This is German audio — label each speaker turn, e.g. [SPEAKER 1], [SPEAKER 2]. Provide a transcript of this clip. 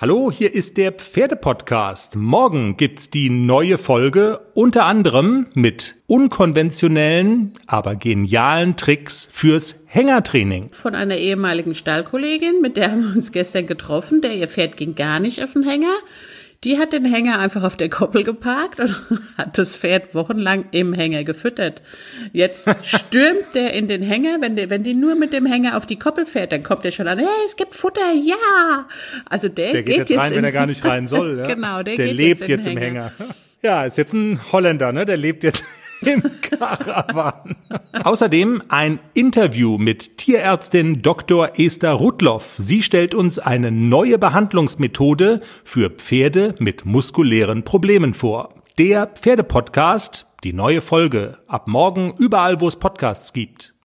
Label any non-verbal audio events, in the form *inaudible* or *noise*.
[SPEAKER 1] Hallo, hier ist der Pferdepodcast. Morgen gibt's die neue Folge, unter anderem mit unkonventionellen, aber genialen Tricks fürs Hängertraining.
[SPEAKER 2] Von einer ehemaligen Stallkollegin, mit der haben wir uns gestern getroffen. Der ihr Pferd ging gar nicht auf den Hänger. Die hat den Hänger einfach auf der Koppel geparkt und *laughs* hat das Pferd wochenlang im Hänger gefüttert. Jetzt stürmt der in den Hänger, wenn, der, wenn die nur mit dem Hänger auf die Koppel fährt, dann kommt der schon an, hey, es gibt Futter, ja. Also der,
[SPEAKER 1] der geht, geht jetzt rein, wenn er gar nicht rein soll. *laughs* Ja?
[SPEAKER 2] genau, der,
[SPEAKER 1] der lebt
[SPEAKER 2] jetzt,
[SPEAKER 1] jetzt im Hänger. Hänger. Ja, ist jetzt ein Holländer, ne? Der lebt jetzt im Karawan. Außerdem ein Interview mit Tierärztin Dr. Esther Rudloff. Sie stellt uns eine neue Behandlungsmethode für Pferde mit muskulären Problemen vor. Der Pferdepodcast, die neue Folge, ab morgen überall, wo es Podcasts gibt.